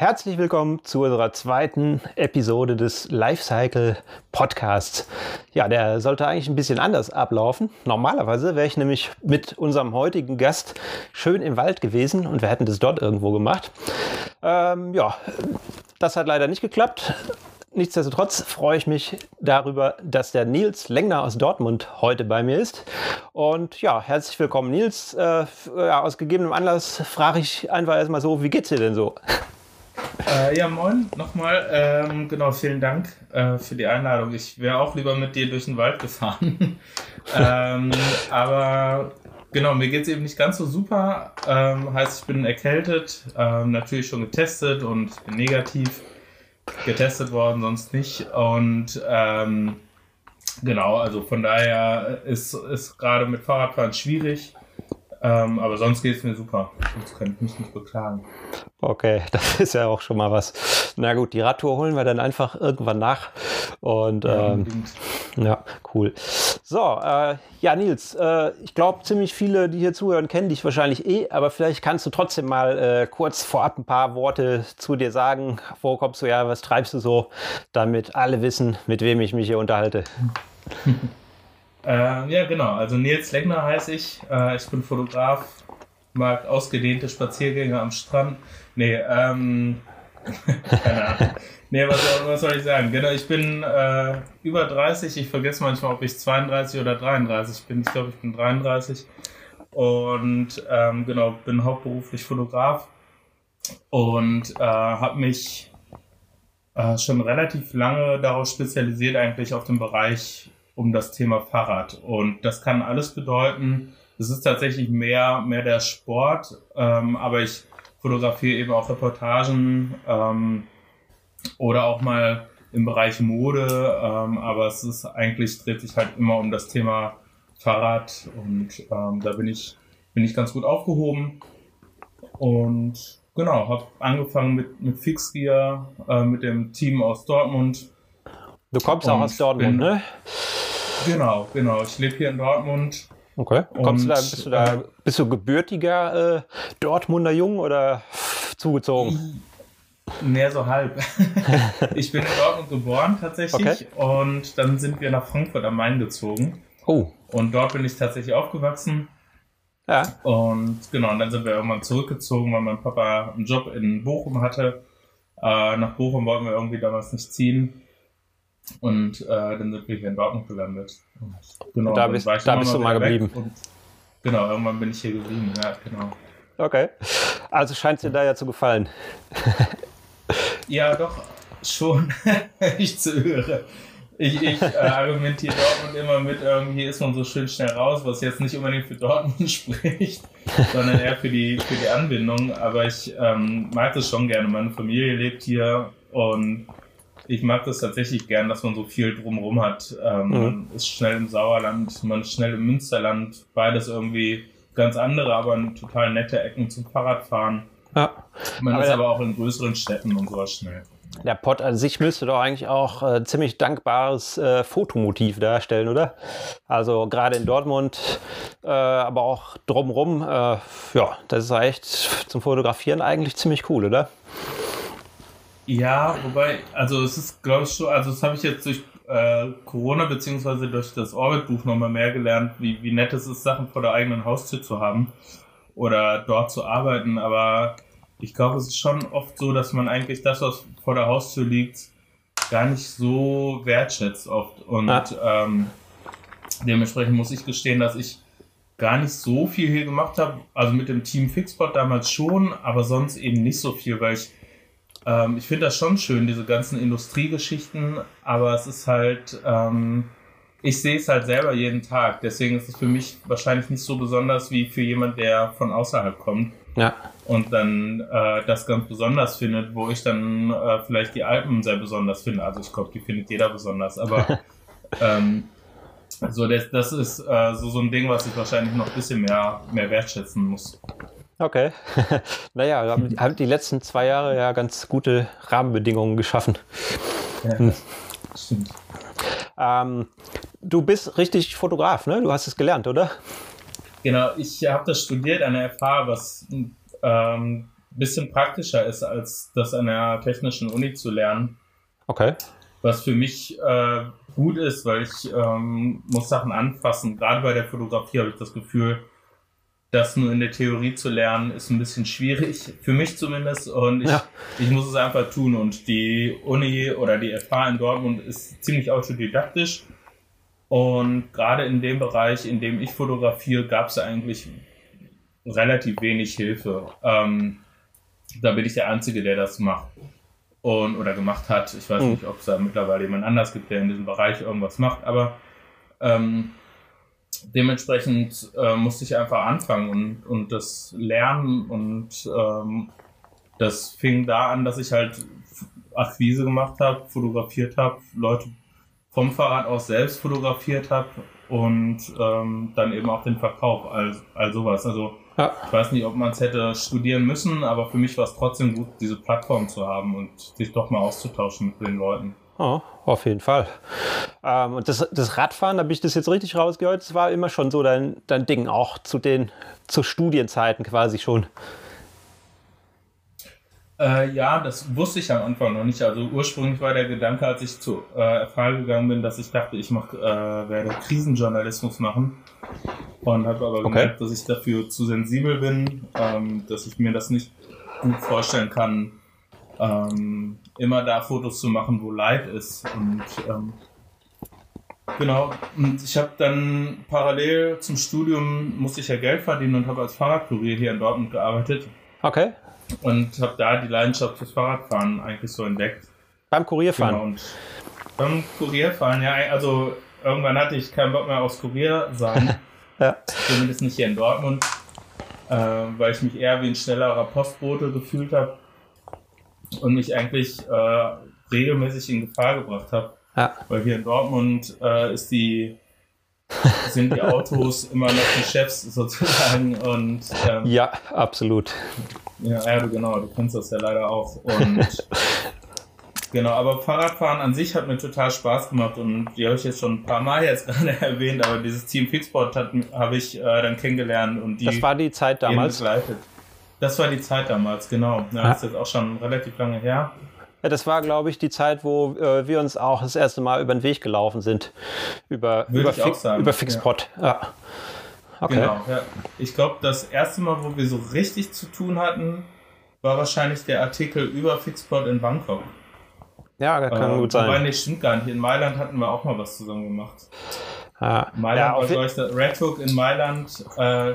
Herzlich willkommen zu unserer zweiten Episode des Lifecycle Podcasts. Ja, der sollte eigentlich ein bisschen anders ablaufen. Normalerweise wäre ich nämlich mit unserem heutigen Gast schön im Wald gewesen und wir hätten das dort irgendwo gemacht. Ähm, ja, das hat leider nicht geklappt. Nichtsdestotrotz freue ich mich darüber, dass der Nils Lengner aus Dortmund heute bei mir ist. Und ja, herzlich willkommen, Nils. Äh, ja, aus gegebenem Anlass frage ich einfach erstmal so, wie geht's dir denn so? Äh, ja, moin nochmal. Ähm, genau, vielen Dank äh, für die Einladung. Ich wäre auch lieber mit dir durch den Wald gefahren. ähm, aber genau, mir geht es eben nicht ganz so super. Ähm, heißt, ich bin erkältet, ähm, natürlich schon getestet und bin negativ getestet worden, sonst nicht. Und ähm, genau, also von daher ist, ist gerade mit Fahrradfahren schwierig. Ähm, aber sonst geht es mir super. Sonst könnte ich mich nicht beklagen. Okay, das ist ja auch schon mal was. Na gut, die Radtour holen wir dann einfach irgendwann nach. Und ja, ähm, ja cool. So, äh, ja, Nils, äh, ich glaube, ziemlich viele, die hier zuhören, kennen dich wahrscheinlich eh, aber vielleicht kannst du trotzdem mal äh, kurz vorab ein paar Worte zu dir sagen. Wo kommst du ja, was treibst du so, damit alle wissen, mit wem ich mich hier unterhalte. Äh, ja, genau. Also Nils Legner heiße ich. Äh, ich bin Fotograf, mag ausgedehnte Spaziergänge am Strand. Nee, ähm, keine Ahnung. Nee, was, was, soll ich sagen? Genau, ich bin äh, über 30. Ich vergesse manchmal, ob ich 32 oder 33 bin. Ich glaube, ich bin 33. Und ähm, genau, bin hauptberuflich Fotograf und äh, habe mich äh, schon relativ lange darauf spezialisiert, eigentlich auf den Bereich um das Thema Fahrrad. Und das kann alles bedeuten. Es ist tatsächlich mehr, mehr der Sport, ähm, aber ich fotografiere eben auch Reportagen ähm, oder auch mal im Bereich Mode. Ähm, aber es ist eigentlich dreht sich halt immer um das Thema Fahrrad und ähm, da bin ich, bin ich ganz gut aufgehoben. Und genau, habe angefangen mit, mit Fixgear, äh, mit dem Team aus Dortmund. Du kommst auch aus Dortmund, bin, ne? Genau, genau. Ich lebe hier in Dortmund. Okay. Kommst und, du da, bist du da, äh, bist du gebürtiger äh, Dortmunder Jung oder zugezogen? Mehr so halb. ich bin in Dortmund geboren tatsächlich okay. und dann sind wir nach Frankfurt am Main gezogen. Oh. Und dort bin ich tatsächlich aufgewachsen. Ja. Und genau, und dann sind wir irgendwann zurückgezogen, weil mein Papa einen Job in Bochum hatte. Äh, nach Bochum wollten wir irgendwie damals nicht ziehen. Und äh, dann sind wir hier in Dortmund gelandet. Und, genau, da bist, da bist du mal geblieben. Und, genau, irgendwann bin ich hier geblieben, ja, genau. Okay. Also scheint es dir da ja zu gefallen. ja, doch, schon, ich zu höre. Ich, ich äh, argumentiere Dortmund immer mit, irgendwie ist man so schön schnell raus, was jetzt nicht unbedingt für Dortmund spricht, sondern eher für die, für die Anbindung. Aber ich ähm, mag das schon gerne. Meine Familie lebt hier und ich mag das tatsächlich gern, dass man so viel drumherum hat. Ähm, mhm. Man ist schnell im Sauerland, man ist schnell im Münsterland, beides irgendwie ganz andere, aber total nette Ecken zum Fahrradfahren. Ja. Man aber ist aber auch in größeren Städten und sowas schnell. Der Pott an sich müsste doch eigentlich auch äh, ziemlich dankbares äh, Fotomotiv darstellen, oder? Also gerade in Dortmund, äh, aber auch drumherum, äh, ja, das ist echt zum Fotografieren eigentlich ziemlich cool, oder? Ja, wobei, also es ist, glaube ich, schon, also das habe ich jetzt durch äh, Corona beziehungsweise durch das Orbit-Buch nochmal mehr gelernt, wie, wie nett es ist, Sachen vor der eigenen Haustür zu haben oder dort zu arbeiten. Aber ich glaube, es ist schon oft so, dass man eigentlich das, was vor der Haustür liegt, gar nicht so wertschätzt oft. Und ja. ähm, dementsprechend muss ich gestehen, dass ich gar nicht so viel hier gemacht habe. Also mit dem Team Fixbot damals schon, aber sonst eben nicht so viel, weil ich ähm, ich finde das schon schön, diese ganzen Industriegeschichten, aber es ist halt, ähm, ich sehe es halt selber jeden Tag. Deswegen ist es für mich wahrscheinlich nicht so besonders wie für jemand, der von außerhalb kommt. Ja. Und dann äh, das ganz besonders findet, wo ich dann äh, vielleicht die Alpen sehr besonders finde. Also ich glaube, die findet jeder besonders, aber ähm, so das, das ist äh, so, so ein Ding, was ich wahrscheinlich noch ein bisschen mehr, mehr wertschätzen muss. Okay. naja, haben, haben die letzten zwei Jahre ja ganz gute Rahmenbedingungen geschaffen. Ja, hm. stimmt. Ähm, du bist richtig Fotograf, ne? Du hast es gelernt, oder? Genau, ich habe das studiert an der FH, was ähm, bisschen praktischer ist, als das an der technischen Uni zu lernen. Okay. Was für mich äh, gut ist, weil ich ähm, muss Sachen anfassen. Gerade bei der Fotografie habe ich das Gefühl, das nur in der Theorie zu lernen, ist ein bisschen schwierig, für mich zumindest. Und ich, ja. ich muss es einfach tun. Und die Uni oder die FH in Dortmund ist ziemlich autodidaktisch. Und gerade in dem Bereich, in dem ich fotografiere, gab es eigentlich relativ wenig Hilfe. Ähm, da bin ich der Einzige, der das macht und oder gemacht hat. Ich weiß mhm. nicht, ob es da mittlerweile jemand anders gibt, der in diesem Bereich irgendwas macht, aber ähm, dementsprechend äh, musste ich einfach anfangen und, und das lernen und ähm, das fing da an, dass ich halt Akquise gemacht habe, fotografiert habe, Leute vom Fahrrad aus selbst fotografiert habe und ähm, dann eben auch den Verkauf, all, all sowas. Also ja. ich weiß nicht, ob man es hätte studieren müssen, aber für mich war es trotzdem gut, diese Plattform zu haben und sich doch mal auszutauschen mit den Leuten. Oh, auf jeden Fall. Ähm, und das, das Radfahren, da habe ich das jetzt richtig rausgehört, das war immer schon so dein, dein Ding, auch zu den zu Studienzeiten quasi schon. Äh, ja, das wusste ich am Anfang noch nicht. Also ursprünglich war der Gedanke, als ich zu äh, FH gegangen bin, dass ich dachte, ich mach, äh, werde Krisenjournalismus machen. Und habe aber okay. gemerkt, dass ich dafür zu sensibel bin, ähm, dass ich mir das nicht gut vorstellen kann, ähm, immer da Fotos zu machen, wo Leid ist. Und ähm, genau, und ich habe dann parallel zum Studium musste ich ja Geld verdienen und habe als Fahrradkurier hier in Dortmund gearbeitet. Okay und habe da die Leidenschaft fürs Fahrradfahren eigentlich so entdeckt. Beim Kurierfahren? Genau, und beim Kurierfahren, ja, also irgendwann hatte ich keinen Bock mehr aufs Kurier sein. ja. Zumindest nicht hier in Dortmund, äh, weil ich mich eher wie ein schnellerer Postbote gefühlt habe und mich eigentlich äh, regelmäßig in Gefahr gebracht habe. Ja. Weil hier in Dortmund äh, ist die sind die Autos immer noch die Chefs sozusagen und ähm, ja, absolut. Ja, ja, genau, du kennst das ja leider auch. Und genau, aber Fahrradfahren an sich hat mir total Spaß gemacht und die habe ich jetzt schon ein paar Mal jetzt gerade erwähnt, aber dieses Team Fixport habe ich äh, dann kennengelernt und die. Das war die Zeit damals. Begleitet. Das war die Zeit damals, genau. Ja, das ist jetzt auch schon relativ lange her. Ja, das war, glaube ich, die Zeit, wo äh, wir uns auch das erste Mal über den Weg gelaufen sind. Über, über, Fix, über Fixpot. Ja. ja. Okay. Genau, ja. Ich glaube, das erste Mal, wo wir so richtig zu tun hatten, war wahrscheinlich der Artikel über Fixpot in Bangkok. Ja, das kann äh, gut sein. Wobei, nee, stimmt gar nicht. In Mailand hatten wir auch mal was zusammen gemacht. Ah, Mailand ja, war, glaube ich, der Red Hook in Mailand. Äh,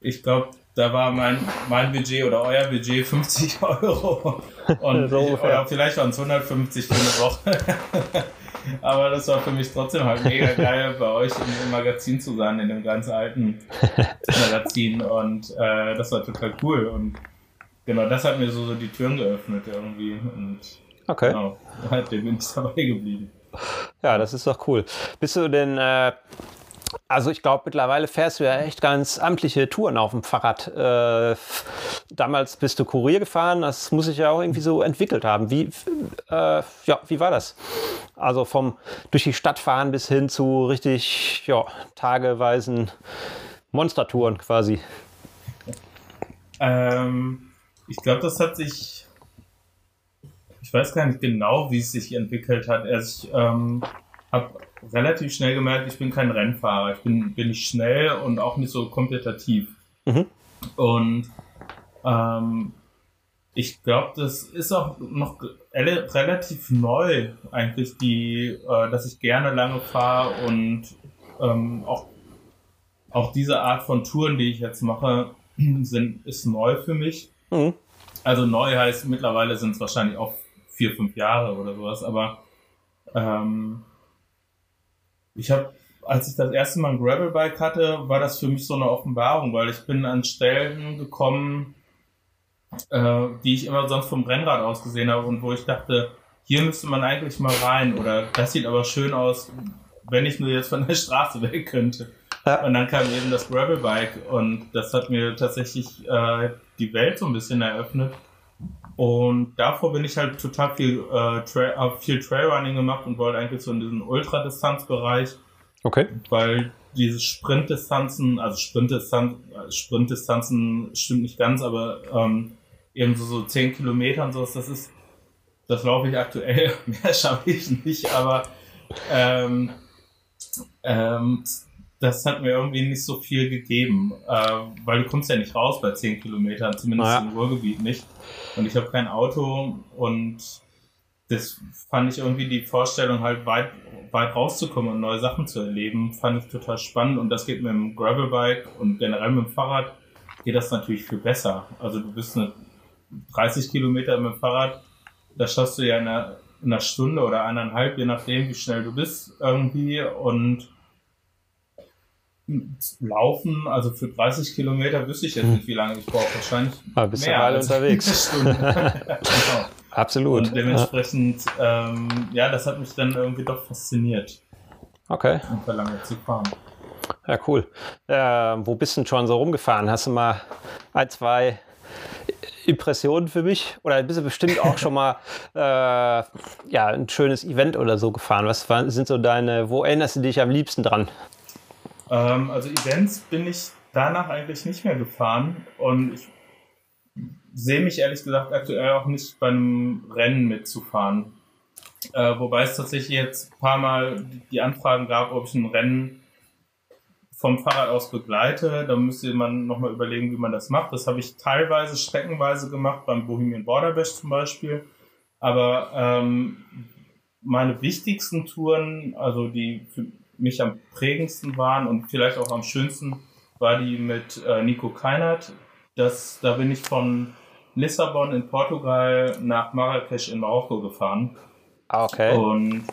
ich glaube, da war mein, mein Budget oder euer Budget 50 Euro. Und so oder vielleicht waren es 150 für eine Woche. Aber das war für mich trotzdem halt mega geil, bei euch im Magazin zu sein, in dem ganz alten Magazin. Und äh, das war total cool. Und genau, das hat mir so, so die Türen geöffnet irgendwie. Und okay. genau, seitdem bin ich dabei geblieben. Ja, das ist doch cool. Bist du denn äh, also ich glaube, mittlerweile fährst du ja echt ganz amtliche Touren auf dem Fahrrad. Äh, damals bist du Kurier gefahren, das muss sich ja auch irgendwie so entwickelt haben. Wie, äh, ja, wie war das? Also vom durch die Stadt fahren bis hin zu richtig ja, tageweisen Monstertouren quasi. Ähm, ich glaube, das hat sich, ich weiß gar nicht genau, wie es sich entwickelt hat. Also ich ähm, habe relativ schnell gemerkt, ich bin kein Rennfahrer. Ich bin, bin nicht schnell und auch nicht so kompetitiv. Mhm. Und ähm, ich glaube, das ist auch noch relativ neu eigentlich, die, äh, dass ich gerne lange fahre und ähm, auch, auch diese Art von Touren, die ich jetzt mache, sind, ist neu für mich. Mhm. Also neu heißt mittlerweile sind es wahrscheinlich auch vier, fünf Jahre oder sowas, aber ähm, ich habe, als ich das erste Mal ein Gravelbike hatte, war das für mich so eine Offenbarung, weil ich bin an Stellen gekommen, äh, die ich immer sonst vom Rennrad aus gesehen habe und wo ich dachte, hier müsste man eigentlich mal rein oder das sieht aber schön aus, wenn ich nur jetzt von der Straße weg könnte. Ja. Und dann kam eben das Gravelbike und das hat mir tatsächlich äh, die Welt so ein bisschen eröffnet. Und davor bin ich halt total viel, äh, Tra viel Trailrunning gemacht und wollte eigentlich so in diesen Ultradistanzbereich. Okay. Weil diese Sprintdistanzen, also Sprintdistanz, Sprintdistanzen stimmt nicht ganz, aber ähm, eben so, so 10 Kilometer und so, das ist, das laufe ich aktuell, mehr schaffe ich nicht, aber ähm, ähm, das hat mir irgendwie nicht so viel gegeben, äh, weil du kommst ja nicht raus bei 10 Kilometern, zumindest naja. im Ruhrgebiet nicht. Und ich habe kein Auto und das fand ich irgendwie die Vorstellung halt weit, weit rauszukommen und neue Sachen zu erleben, fand ich total spannend und das geht mit dem Gravelbike und generell mit dem Fahrrad geht das natürlich viel besser. Also du bist eine 30 Kilometer mit dem Fahrrad, da schaffst du ja in einer, in einer Stunde oder eineinhalb, je nachdem, wie schnell du bist irgendwie und Laufen, also für 30 Kilometer wüsste ich jetzt nicht, wie lange ich brauche. Wahrscheinlich Aber bist mehr als unterwegs. genau. Absolut. Und dementsprechend, ja. Ähm, ja, das hat mich dann irgendwie doch fasziniert. Okay. Und verlangt zu fahren. Ja, cool. Äh, wo bist du denn schon so rumgefahren? Hast du mal ein, zwei Impressionen für mich? Oder bist du bestimmt auch schon mal äh, ja, ein schönes Event oder so gefahren? Was sind so deine, wo erinnerst du dich am liebsten dran? Ähm, also Events bin ich danach eigentlich nicht mehr gefahren und ich sehe mich ehrlich gesagt aktuell auch nicht beim Rennen mitzufahren. Äh, wobei es tatsächlich jetzt ein paar Mal die Anfragen gab, ob ich ein Rennen vom Fahrrad aus begleite. Da müsste man nochmal überlegen, wie man das macht. Das habe ich teilweise streckenweise gemacht, beim Bohemian Border Bash zum Beispiel. Aber ähm, meine wichtigsten Touren, also die mich am prägendsten waren und vielleicht auch am schönsten, war die mit äh, Nico Keinert. Das, da bin ich von Lissabon in Portugal nach Marrakesch in Marokko gefahren. Ah, okay. Und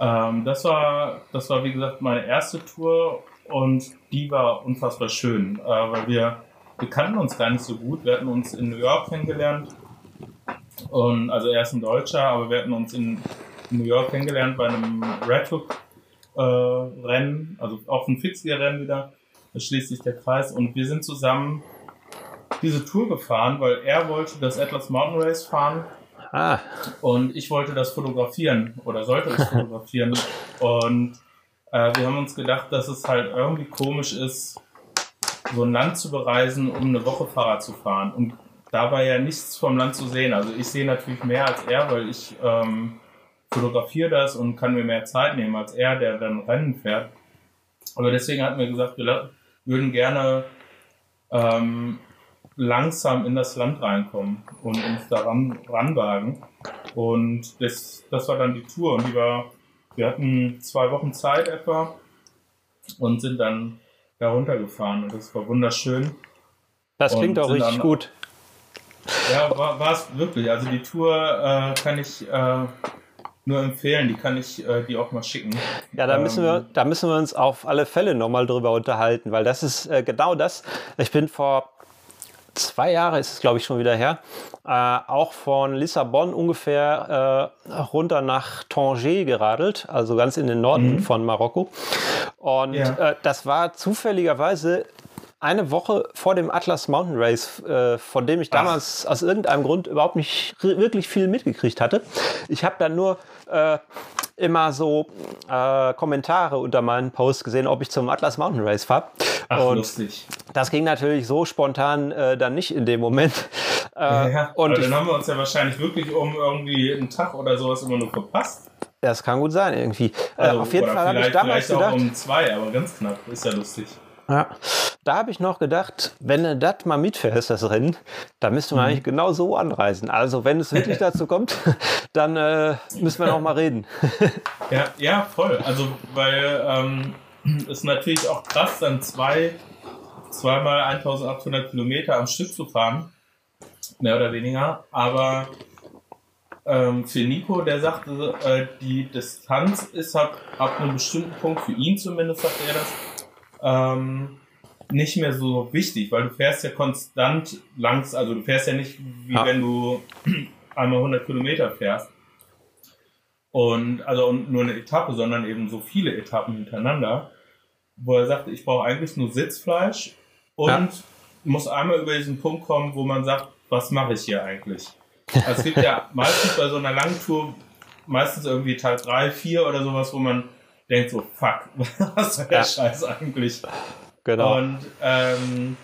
ähm, das war, das war wie gesagt meine erste Tour und die war unfassbar schön, äh, weil wir, wir kannten uns gar nicht so gut. Wir hatten uns in New York kennengelernt und also er ist ein Deutscher, aber wir hatten uns in New York kennengelernt bei einem Red Hook äh, Rennen, also auch ein Fixgear-Rennen wieder. Da schließt sich der Kreis und wir sind zusammen diese Tour gefahren, weil er wollte das Atlas Mountain Race fahren ah. und ich wollte das fotografieren oder sollte es fotografieren und äh, wir haben uns gedacht, dass es halt irgendwie komisch ist, so ein Land zu bereisen, um eine Woche Fahrrad zu fahren und dabei ja nichts vom Land zu sehen. Also ich sehe natürlich mehr als er, weil ich ähm, fotografiere das und kann mir mehr Zeit nehmen als er, der dann Rennen fährt. Aber deswegen hatten wir gesagt, wir würden gerne ähm, langsam in das Land reinkommen und uns daran ranwagen. Und das, das war dann die Tour und die war, wir hatten zwei Wochen Zeit etwa und sind dann da runtergefahren und das war wunderschön. Das klingt auch richtig gut. Ja, war es wirklich. Also die Tour äh, kann ich äh, nur empfehlen. Die kann ich äh, die auch mal schicken. Ja, da müssen wir, ähm, da müssen wir uns auf alle Fälle nochmal drüber unterhalten, weil das ist äh, genau das. Ich bin vor zwei Jahren, ist es glaube ich schon wieder her, äh, auch von Lissabon ungefähr äh, runter nach Tanger geradelt, also ganz in den Norden mhm. von Marokko. Und ja. Äh, das war zufälligerweise eine Woche vor dem Atlas Mountain Race, äh, von dem ich damals Ach. aus irgendeinem Grund überhaupt nicht wirklich viel mitgekriegt hatte. Ich habe dann nur äh, immer so äh, Kommentare unter meinen Posts gesehen, ob ich zum Atlas Mountain Race fahre. Und lustig. Das ging natürlich so spontan äh, dann nicht in dem Moment. Äh, ja, und dann haben wir uns ja wahrscheinlich wirklich um irgendwie einen Tag oder sowas immer nur verpasst. Das kann gut sein, irgendwie. Äh, also, auf jeden Fall habe ich damals vielleicht gedacht. Auch um zwei, aber ganz knapp. Ist ja lustig. Ja, da habe ich noch gedacht, wenn du das mal mitfährst, das Rennen, dann müssten wir mhm. eigentlich genau so anreisen. Also wenn es wirklich dazu kommt, dann äh, müssen wir noch mal reden. ja, ja, voll. Also weil ähm, ist natürlich auch krass, dann zwei, zweimal 1800 Kilometer am Stück zu fahren, mehr oder weniger. Aber ähm, für Nico, der sagte, äh, die Distanz ist ab, ab einem bestimmten Punkt, für ihn zumindest, sagt er das, ähm, nicht mehr so wichtig, weil du fährst ja konstant langs, also du fährst ja nicht wie ja. wenn du einmal 100 Kilometer fährst. Und also nur eine Etappe, sondern eben so viele Etappen hintereinander, wo er sagte, ich brauche eigentlich nur Sitzfleisch und ja. muss einmal über diesen Punkt kommen, wo man sagt, was mache ich hier eigentlich? Also es gibt ja meistens bei so einer langen Tour meistens irgendwie Teil 3, 4 oder sowas, wo man denkt so, fuck, was soll der. Scheiß eigentlich? Genau. Und ähm,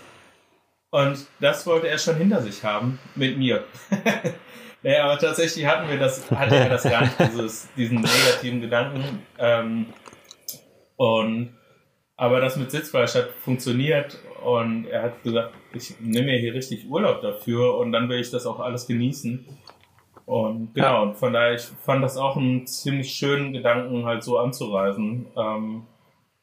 Und das wollte er schon hinter sich haben mit mir. naja, aber tatsächlich hatten wir das, hatte er das gar nicht, dieses, diesen negativen Gedanken. Ähm, und aber das mit Sitzfleisch hat funktioniert und er hat gesagt, ich nehme mir hier richtig Urlaub dafür und dann will ich das auch alles genießen. Und genau, und von daher, ich fand das auch einen ziemlich schönen Gedanken, halt so anzureisen. Ähm,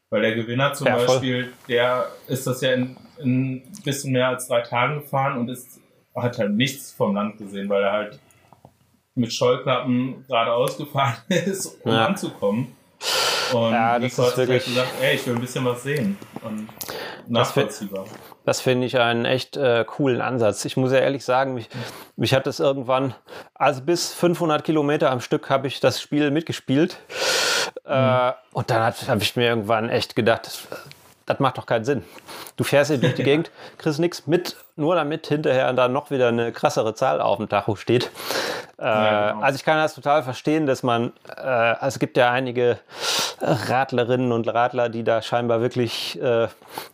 weil der Gewinner zum ja, Beispiel, der ist das ja in, in ein bisschen mehr als drei Tagen gefahren und ist, hat halt nichts vom Land gesehen, weil er halt mit Scheuklappen geradeaus gefahren ist, um ja. anzukommen. Und ja, das Nico ist wirklich halt gesagt, ey, ich will ein bisschen was sehen. Und nachvollziehbar. Das finde ich einen echt äh, coolen Ansatz. Ich muss ja ehrlich sagen, mich, mich hat das irgendwann, also bis 500 Kilometer am Stück habe ich das Spiel mitgespielt. Äh, mhm. Äh, und dann habe ich mir irgendwann echt gedacht, das, macht doch keinen Sinn. Du fährst hier durch die Gegend, kriegst nichts mit, nur damit hinterher dann noch wieder eine krassere Zahl auf dem Tacho steht. Äh, ja, genau. Also ich kann das total verstehen, dass man, äh, also es gibt ja einige Radlerinnen und Radler, die da scheinbar wirklich äh,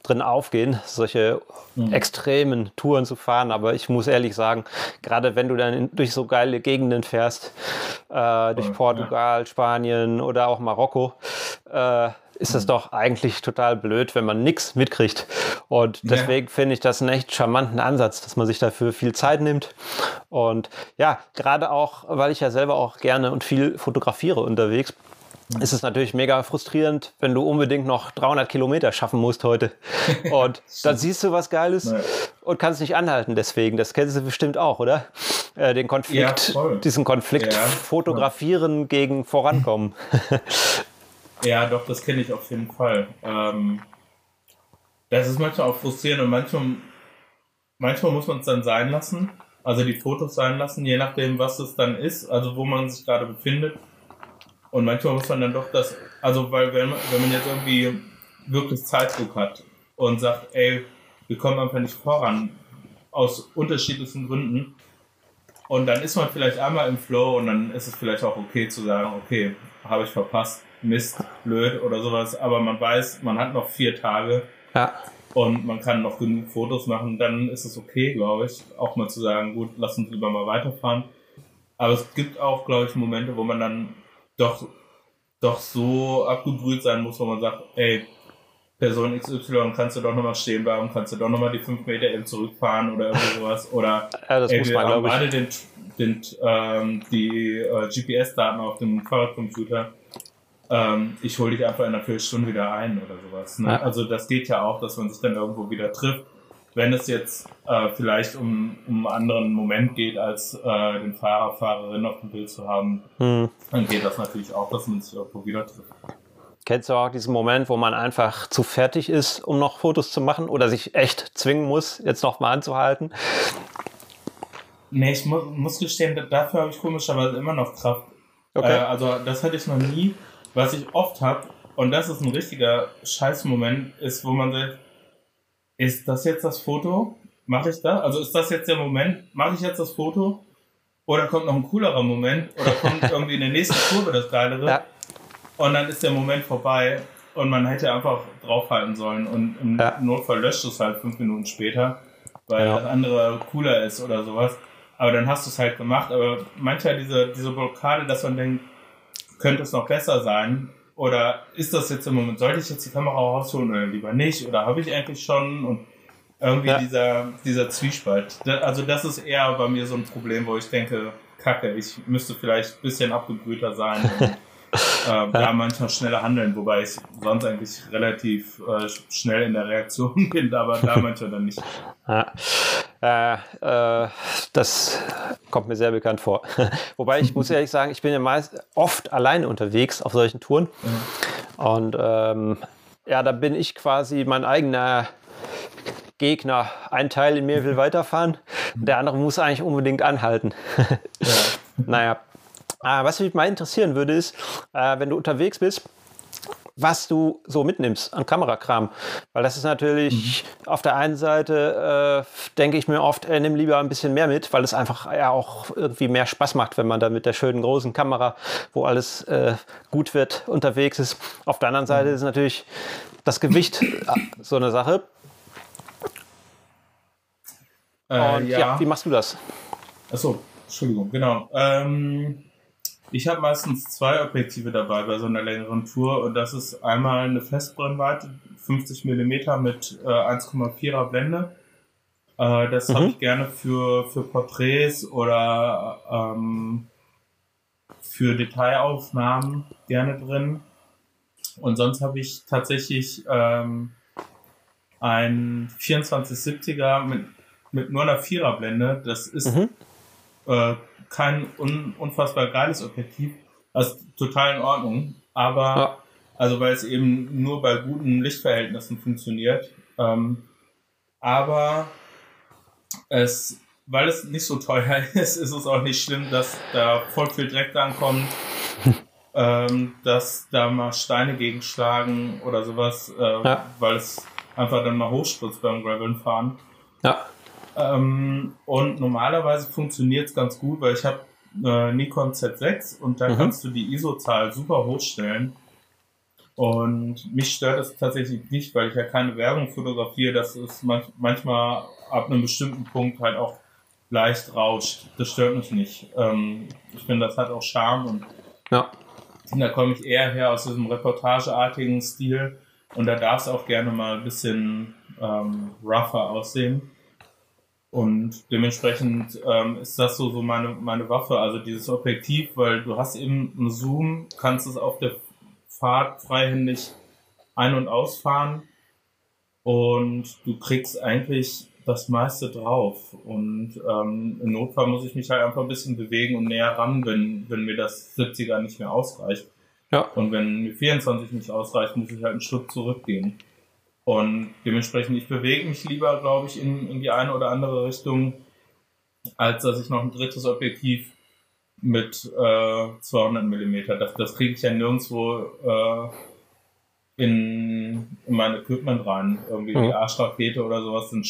drin aufgehen, solche mhm. extremen Touren zu fahren. Aber ich muss ehrlich sagen, gerade wenn du dann in, durch so geile Gegenden fährst, äh, durch Portugal. Spanien oder auch Marokko, äh, ist es mhm. doch eigentlich total blöd, wenn man nichts mitkriegt. Und deswegen ja. finde ich das einen echt charmanten Ansatz, dass man sich dafür viel Zeit nimmt. Und ja, gerade auch, weil ich ja selber auch gerne und viel fotografiere unterwegs, ist es natürlich mega frustrierend, wenn du unbedingt noch 300 Kilometer schaffen musst heute. Und dann siehst du was Geiles Nein. und kannst nicht anhalten deswegen. Das kennst du bestimmt auch, oder? Äh, den Konflikt, ja, diesen Konflikt ja. fotografieren gegen Vorankommen. ja, doch, das kenne ich auf jeden Fall. Ähm, das ist manchmal auch frustrierend und manchmal, manchmal muss man es dann sein lassen. Also die Fotos sein lassen, je nachdem, was es dann ist, also wo man sich gerade befindet und manchmal muss man dann doch das, also weil wenn man, wenn man jetzt irgendwie wirklich Zeitdruck hat und sagt, ey, wir kommen einfach nicht voran, aus unterschiedlichsten Gründen, und dann ist man vielleicht einmal im Flow und dann ist es vielleicht auch okay zu sagen, okay, habe ich verpasst, Mist, blöd oder sowas, aber man weiß, man hat noch vier Tage ja. und man kann noch genug Fotos machen, dann ist es okay, glaube ich, auch mal zu sagen, gut, lass uns lieber mal weiterfahren. Aber es gibt auch, glaube ich, Momente, wo man dann doch, doch so abgebrüht sein muss, wo man sagt, ey, Person XY, kannst du doch nochmal stehen bleiben, kannst du doch nochmal die fünf Meter eben zurückfahren oder irgendwie sowas. Oder ja, das ey, muss man, glaube ich. Den, den, ähm, die äh, GPS-Daten auf dem Fahrradcomputer. Ähm, ich hole dich einfach in einer Viertelstunde wieder ein oder sowas. Ne? Ja. Also das geht ja auch, dass man sich dann irgendwo wieder trifft wenn es jetzt äh, vielleicht um, um einen anderen Moment geht, als äh, den Fahrer, Fahrerin auf dem Bild zu haben, hm. dann geht das natürlich auch, dass man sich irgendwo wieder trifft. Kennst du auch diesen Moment, wo man einfach zu fertig ist, um noch Fotos zu machen oder sich echt zwingen muss, jetzt noch mal anzuhalten? Nee, ich mu muss gestehen, dafür habe ich komischerweise immer noch Kraft. Okay. Äh, also das hatte ich noch nie. Was ich oft habe, und das ist ein richtiger Scheißmoment, ist, wo man sagt, ist das jetzt das Foto? Mache ich da? Also ist das jetzt der Moment? Mache ich jetzt das Foto? Oder kommt noch ein coolerer Moment? Oder kommt irgendwie in der nächsten Kurve das Geilere? Ja. Und dann ist der Moment vorbei und man hätte einfach draufhalten sollen und im ja. Notfall löscht es halt fünf Minuten später, weil ja. das andere cooler ist oder sowas. Aber dann hast du es halt gemacht. Aber manchmal diese, diese Blockade, dass man denkt, könnte es noch besser sein, oder ist das jetzt im Moment, sollte ich jetzt die Kamera rausholen oder lieber nicht? Oder habe ich eigentlich schon? Und irgendwie ja. dieser, dieser Zwiespalt. Also das ist eher bei mir so ein Problem, wo ich denke, kacke, ich müsste vielleicht ein bisschen abgebrühter sein. Und, äh, da manchmal schneller handeln, wobei ich sonst eigentlich relativ äh, schnell in der Reaktion bin, aber da manchmal dann nicht. Ja. Äh, äh, das kommt mir sehr bekannt vor. Wobei ich muss ehrlich sagen, ich bin ja meist oft allein unterwegs auf solchen Touren. Mhm. Und ähm, ja, da bin ich quasi mein eigener Gegner. Ein Teil in mir will weiterfahren, der andere muss eigentlich unbedingt anhalten. ja. naja. Äh, was mich mal interessieren würde, ist, äh, wenn du unterwegs bist, was du so mitnimmst an Kamerakram. Weil das ist natürlich mhm. auf der einen Seite, äh, denke ich mir oft, äh, nimm lieber ein bisschen mehr mit, weil es einfach ja auch irgendwie mehr Spaß macht, wenn man da mit der schönen großen Kamera, wo alles äh, gut wird, unterwegs ist. Auf der anderen Seite mhm. ist natürlich das Gewicht äh, so eine Sache. Äh, Und ja. ja. wie machst du das? Achso, Entschuldigung, genau. Ähm, ich habe meistens zwei Objektive dabei bei so einer längeren Tour und das ist einmal eine Festbrennweite, 50 mm mit äh, 1,4er Blende. Äh, das mhm. habe ich gerne für, für Porträts oder ähm, für Detailaufnahmen gerne drin. Und sonst habe ich tatsächlich ähm, ein 2470er mit, mit nur einer Viererblende. Das ist mhm. äh, kein un, unfassbar geiles Objektiv. Das ist total in Ordnung. Aber, ja. also weil es eben nur bei guten Lichtverhältnissen funktioniert. Ähm, aber es, weil es nicht so teuer ist, ist es auch nicht schlimm, dass da voll viel Dreck ankommt. ähm, dass da mal Steine gegenschlagen oder sowas, äh, ja. weil es einfach dann mal hochspritzt beim Graveln fahren. Ja. Ähm, und normalerweise funktioniert es ganz gut, weil ich habe äh, Nikon Z6 und da mhm. kannst du die ISO-Zahl super hochstellen. Und mich stört es tatsächlich nicht, weil ich ja keine Werbung fotografiere, dass es manch manchmal ab einem bestimmten Punkt halt auch leicht rauscht. Das stört mich nicht. Ähm, ich finde, das hat auch Charme und ja. da komme ich eher her aus diesem reportageartigen Stil und da darf es auch gerne mal ein bisschen ähm, rougher aussehen. Und dementsprechend ähm, ist das so, so meine, meine Waffe, also dieses Objektiv, weil du hast eben einen Zoom, kannst es auf der Fahrt freihändig ein- und ausfahren und du kriegst eigentlich das meiste drauf. Und ähm, im Notfall muss ich mich halt einfach ein bisschen bewegen und näher ran, wenn, wenn mir das 70er nicht mehr ausreicht. Ja. Und wenn mir 24 nicht ausreicht, muss ich halt einen Schritt zurückgehen. Und dementsprechend, ich bewege mich lieber, glaube ich, in, in die eine oder andere Richtung, als dass ich noch ein drittes Objektiv mit äh, 200 Millimeter, das, das kriege ich ja nirgendwo äh, in, in mein Equipment rein. Irgendwie mhm. die Arschrakete oder sowas, dann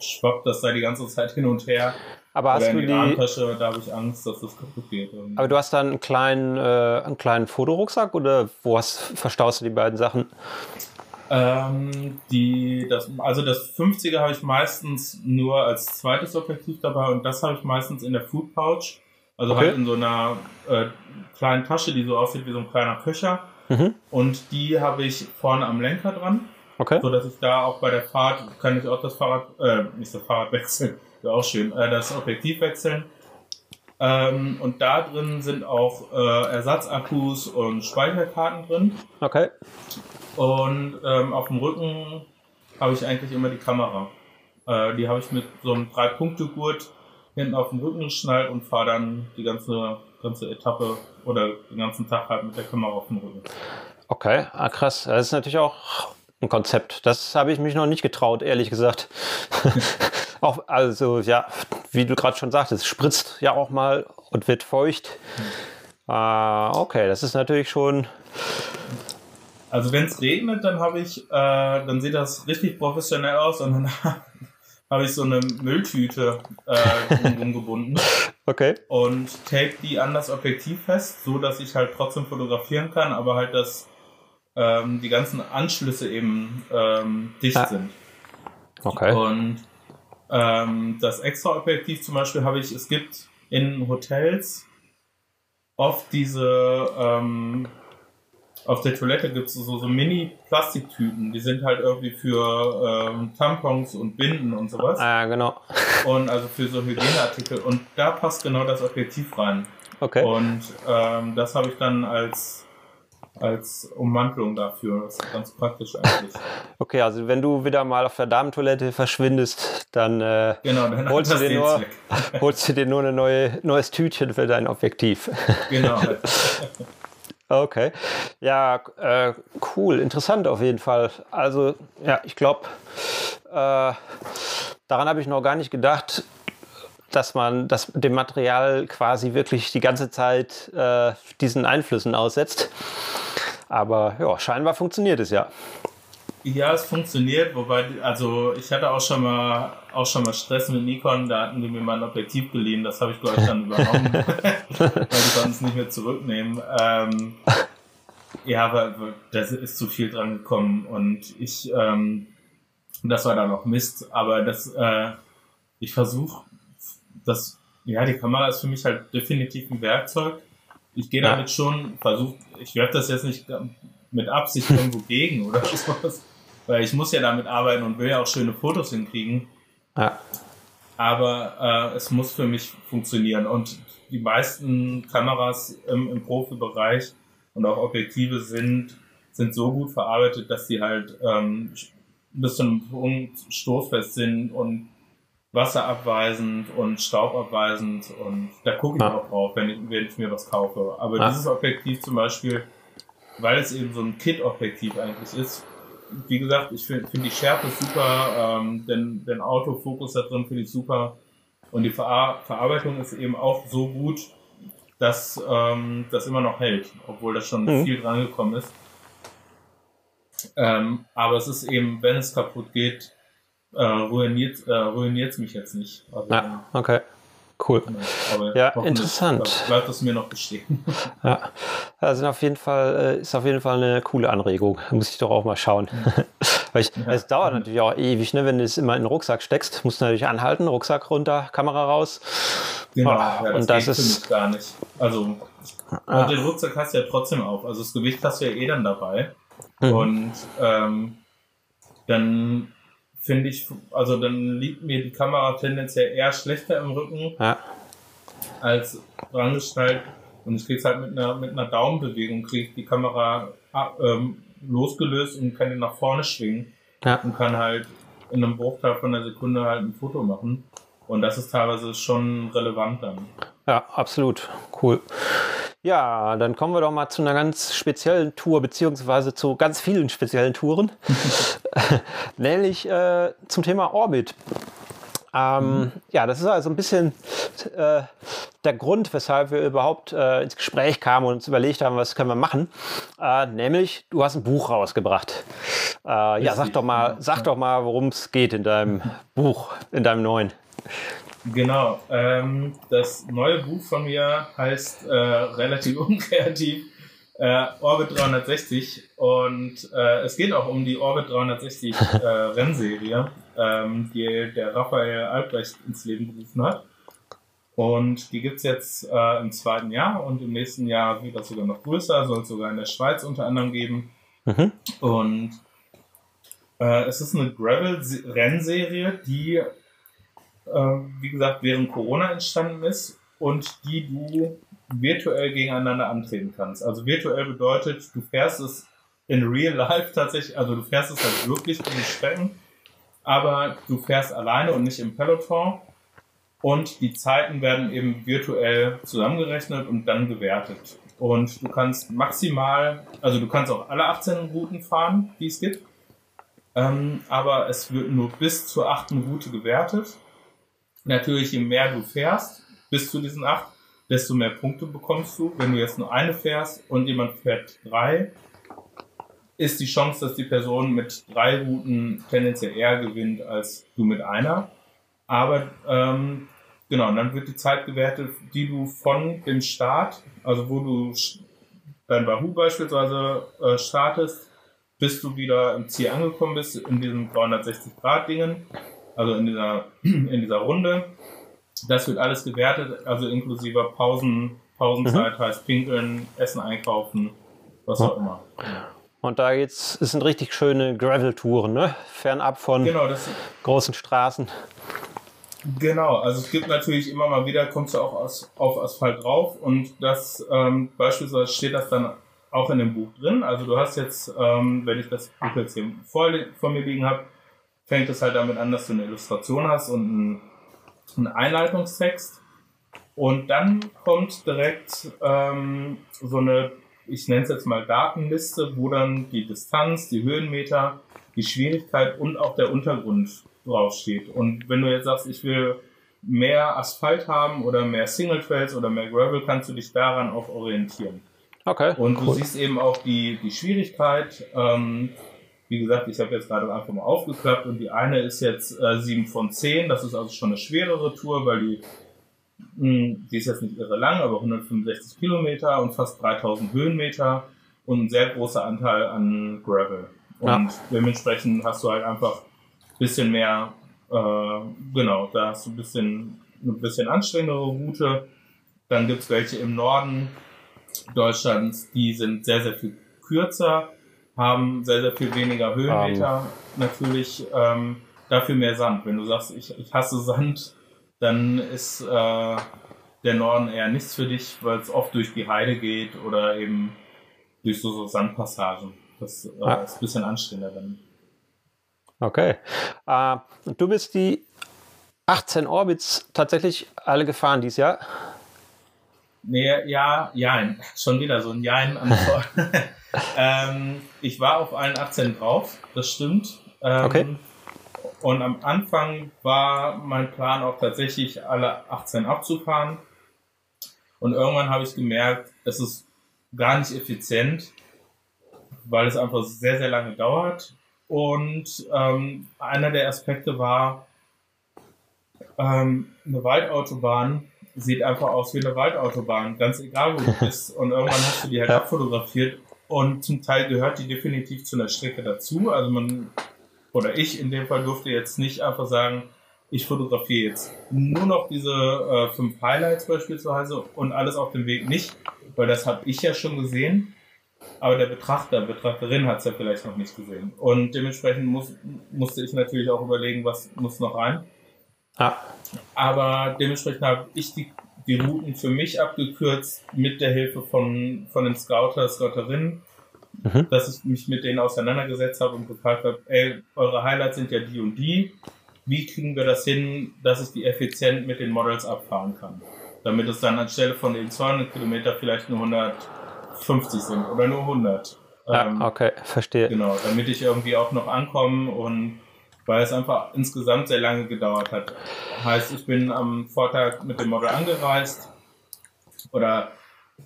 schwappt das da die ganze Zeit hin und her. Aber hast du die, Armtasche, da habe ich Angst, dass das kaputt geht. Aber du hast dann einen kleinen, äh, einen kleinen Fotorucksack oder wo hast, verstaust du die beiden Sachen? Ähm, die, das, also das 50er habe ich meistens nur als zweites Objektiv dabei und das habe ich meistens in der Food Pouch. Also okay. halt in so einer äh, kleinen Tasche, die so aussieht wie so ein kleiner Köcher. Mhm. Und die habe ich vorne am Lenker dran. Okay. So dass ich da auch bei der Fahrt kann ich auch das Fahrrad, äh, nicht das Fahrrad wechseln, wäre auch schön, äh, das Objektiv wechseln. Ähm, und da drin sind auch äh, Ersatzakkus und Speicherkarten drin. Okay. Und ähm, auf dem Rücken habe ich eigentlich immer die Kamera. Äh, die habe ich mit so einem Drei-Punkte-Gurt hinten auf dem Rücken geschnallt und fahre dann die ganze, ganze Etappe oder den ganzen Tag halt mit der Kamera auf dem Rücken. Okay, ah, krass. Das ist natürlich auch ein Konzept. Das habe ich mich noch nicht getraut, ehrlich gesagt. auch, also, ja, wie du gerade schon sagtest, spritzt ja auch mal und wird feucht. Mhm. Ah, okay, das ist natürlich schon also wenn es regnet, dann habe ich, äh, dann sieht das richtig professionell aus und dann habe ich so eine Mülltüte äh, umgebunden. Okay. Und tape die an das Objektiv fest, so dass ich halt trotzdem fotografieren kann, aber halt dass ähm, die ganzen Anschlüsse eben ähm, dicht ah. sind. Okay. Und ähm, das extra Objektiv zum Beispiel habe ich, es gibt in Hotels oft diese ähm, auf der Toilette gibt es so, so Mini-Plastiktüten, die sind halt irgendwie für ähm, Tampons und Binden und sowas. Ah, genau. Und also für so Hygieneartikel. Und da passt genau das Objektiv rein. Okay. Und ähm, das habe ich dann als, als Ummantelung dafür. Das ist ganz praktisch eigentlich. Okay, also wenn du wieder mal auf der Damentoilette verschwindest, dann, äh, genau, dann holst, du dir nur, holst du dir nur ein neue, neues Tütchen für dein Objektiv. Genau. Okay. Ja, äh, cool, interessant auf jeden Fall. Also, ja, ich glaube, äh, daran habe ich noch gar nicht gedacht, dass man das, dem Material quasi wirklich die ganze Zeit äh, diesen Einflüssen aussetzt. Aber ja, scheinbar funktioniert es ja. Ja, es funktioniert, wobei, also ich hatte auch schon mal auch schon mal Stress mit Nikon, da hatten die mir mal ein Objektiv geliehen, das habe ich glaube ich dann übernommen, weil die konnten es nicht mehr zurücknehmen. Ähm, ja, aber da ist zu viel dran gekommen und ich, ähm, das war dann auch Mist, aber das, äh, ich versuche, das, ja, die Kamera ist für mich halt definitiv ein Werkzeug. Ich gehe damit schon, versuche, ich werde das jetzt nicht mit Absicht irgendwo gegen oder sowas, weil ich muss ja damit arbeiten und will ja auch schöne Fotos hinkriegen. Ja. Aber äh, es muss für mich funktionieren und die meisten Kameras im, im Profibereich und auch Objektive sind, sind so gut verarbeitet, dass sie halt ähm, bis zu einem Punkt stoßfest sind und wasserabweisend und staubabweisend und da gucke ich ja. auch drauf, wenn ich, wenn ich mir was kaufe. Aber ja. dieses Objektiv zum Beispiel, weil es eben so ein Kit-Objektiv eigentlich ist, wie gesagt, ich finde find die Schärfe super, ähm, den, den Autofokus da drin finde ich super und die Ver Verarbeitung ist eben auch so gut, dass ähm, das immer noch hält, obwohl da schon mhm. viel dran gekommen ist. Ähm, aber es ist eben, wenn es kaputt geht, äh, ruiniert äh, ruiniert mich jetzt nicht. Also, ja, okay. Cool. Genau. ja, interessant. Bleibt es mir noch bestehen. Ja, also auf jeden Fall, äh, ist auf jeden Fall eine coole Anregung. Muss ich doch auch mal schauen. Mhm. Weil ich, ja. es dauert natürlich auch ewig, ne? wenn du es immer in den Rucksack steckst, musst du natürlich anhalten, Rucksack runter, Kamera raus. Genau, ja, das, und das ist gar nicht. Also, ah. den Rucksack hast du ja trotzdem auf. Also das Gewicht hast du ja eh dann dabei. Mhm. Und ähm, dann finde ich, also dann liegt mir die Kamera tendenziell eher schlechter im Rücken ja. als rangeschnallt. Und ich krieg's halt mit einer, mit einer Daumenbewegung, kriege die Kamera ähm, losgelöst und kann die nach vorne schwingen ja. und kann halt in einem Bruchteil von einer Sekunde halt ein Foto machen. Und das ist teilweise schon relevant dann. Ja, absolut. Cool. Ja, dann kommen wir doch mal zu einer ganz speziellen Tour, beziehungsweise zu ganz vielen speziellen Touren, nämlich äh, zum Thema Orbit. Ähm, mhm. Ja, das ist also ein bisschen äh, der Grund, weshalb wir überhaupt äh, ins Gespräch kamen und uns überlegt haben, was können wir machen. Äh, nämlich, du hast ein Buch rausgebracht. Äh, ja, sag doch mal, sag doch mal, worum es geht in deinem Buch, in deinem neuen. Genau. Ähm, das neue Buch von mir heißt äh, relativ unkreativ äh, Orbit 360 und äh, es geht auch um die Orbit 360 äh, Rennserie, ähm, die der Raphael Albrecht ins Leben gerufen hat. Und die gibt's jetzt äh, im zweiten Jahr und im nächsten Jahr wird das sogar noch größer, soll es sogar in der Schweiz unter anderem geben. Mhm. Und äh, es ist eine Gravel-Rennserie, die wie gesagt, während Corona entstanden ist und die du virtuell gegeneinander antreten kannst. Also virtuell bedeutet, du fährst es in real life tatsächlich, also du fährst es halt wirklich in die Strecken, aber du fährst alleine und nicht im Peloton und die Zeiten werden eben virtuell zusammengerechnet und dann gewertet. Und du kannst maximal, also du kannst auch alle 18 Routen fahren, die es gibt, ähm, aber es wird nur bis zur achten Route gewertet Natürlich, je mehr du fährst, bis zu diesen acht, desto mehr Punkte bekommst du. Wenn du jetzt nur eine fährst und jemand fährt drei, ist die Chance, dass die Person mit drei Routen tendenziell eher gewinnt als du mit einer. Aber ähm, genau, dann wird die Zeit gewertet, die du von dem Start, also wo du dein Wahoo beispielsweise äh, startest, bis du wieder im Ziel angekommen bist, in diesem 360-Grad-Dingen also in dieser, in dieser Runde. Das wird alles gewertet, also inklusive Pausen, Pausenzeit mhm. heißt Pinkeln, Essen einkaufen, was auch immer. Und da geht's, es sind richtig schöne Gravel-Touren, ne? Fernab von genau, großen Straßen. Genau, also es gibt natürlich immer mal wieder, kommst du auch aus, auf Asphalt drauf und das ähm, beispielsweise steht das dann auch in dem Buch drin. Also du hast jetzt, ähm, wenn ich das Buch jetzt hier vor, vor mir liegen habe, fängt es halt damit an, dass du eine Illustration hast und einen, Einleitungstext. Und dann kommt direkt ähm, so eine, ich nenne es jetzt mal Datenliste, wo dann die Distanz, die Höhenmeter, die Schwierigkeit und auch der Untergrund draufsteht. Und wenn du jetzt sagst, ich will mehr Asphalt haben oder mehr Single Trails oder mehr Gravel, kannst du dich daran auch orientieren. Okay. Und cool. du siehst eben auch die, die Schwierigkeit, ähm, wie gesagt, ich habe jetzt gerade einfach mal aufgeklappt und die eine ist jetzt äh, 7 von 10. Das ist also schon eine schwerere Tour, weil die, mh, hm, die ist jetzt nicht irre lang, aber 165 Kilometer und fast 3000 Höhenmeter und ein sehr großer Anteil an Gravel. Und ja. dementsprechend hast du halt einfach ein bisschen mehr Äh, genau, da hast du ein bisschen, eine bisschen anstrengendere Route. Dann gibt es welche im Norden Deutschlands, die sind sehr, sehr viel kürzer, haben sehr, sehr viel weniger Höhenmeter. Um. Natürlich ähm, dafür mehr Sand. Wenn du sagst, ich, ich hasse Sand, dann ist äh, der Norden eher nichts für dich, weil es oft durch die Heide geht oder eben durch so, so Sandpassagen. Das äh, ah. ist ein bisschen anstrengender dann. Okay. Äh, du bist die 18 Orbits tatsächlich alle gefahren dieses Jahr? Nee, ja, ja, schon wieder so ein Jein ähm, ich war auf allen 18 drauf, das stimmt. Ähm, okay. Und am Anfang war mein Plan auch tatsächlich alle 18 abzufahren. Und irgendwann habe ich gemerkt, es ist gar nicht effizient, weil es einfach sehr, sehr lange dauert. Und ähm, einer der Aspekte war, ähm, eine Waldautobahn sieht einfach aus wie eine Waldautobahn, ganz egal wo du bist. Und irgendwann hast du die halt abfotografiert und zum Teil gehört die definitiv zu einer Strecke dazu. Also man, oder ich in dem Fall durfte jetzt nicht einfach sagen, ich fotografiere jetzt nur noch diese äh, fünf Highlights beispielsweise und alles auf dem Weg nicht, weil das habe ich ja schon gesehen, aber der Betrachter, Betrachterin hat es ja vielleicht noch nicht gesehen. Und dementsprechend muss, musste ich natürlich auch überlegen, was muss noch rein. Ah. Aber dementsprechend habe ich die, die Routen für mich abgekürzt mit der Hilfe von, von den Scouter, Scouterinnen, mhm. dass ich mich mit denen auseinandergesetzt habe und gefragt habe, ey, eure Highlights sind ja die und die. Wie kriegen wir das hin, dass ich die effizient mit den Models abfahren kann? Damit es dann anstelle von den 200 Kilometer vielleicht nur 150 sind oder nur 100. Ja, ähm, okay, verstehe. Genau, damit ich irgendwie auch noch ankomme und weil es einfach insgesamt sehr lange gedauert hat. Heißt, ich bin am Vortag mit dem Model angereist oder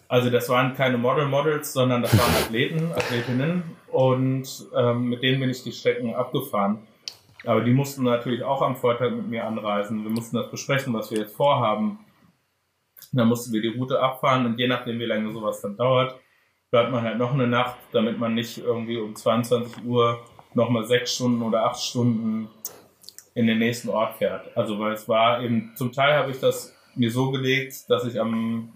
also das waren keine Model Models, sondern das waren Athleten, Athletinnen und ähm, mit denen bin ich die Strecken abgefahren. Aber die mussten natürlich auch am Vortag mit mir anreisen. Wir mussten das besprechen, was wir jetzt vorhaben. dann mussten wir die Route abfahren und je nachdem, wie lange sowas dann dauert, bleibt man halt noch eine Nacht, damit man nicht irgendwie um 22 Uhr nochmal sechs Stunden oder acht Stunden in den nächsten Ort fährt. Also weil es war eben, zum Teil habe ich das mir so gelegt, dass ich am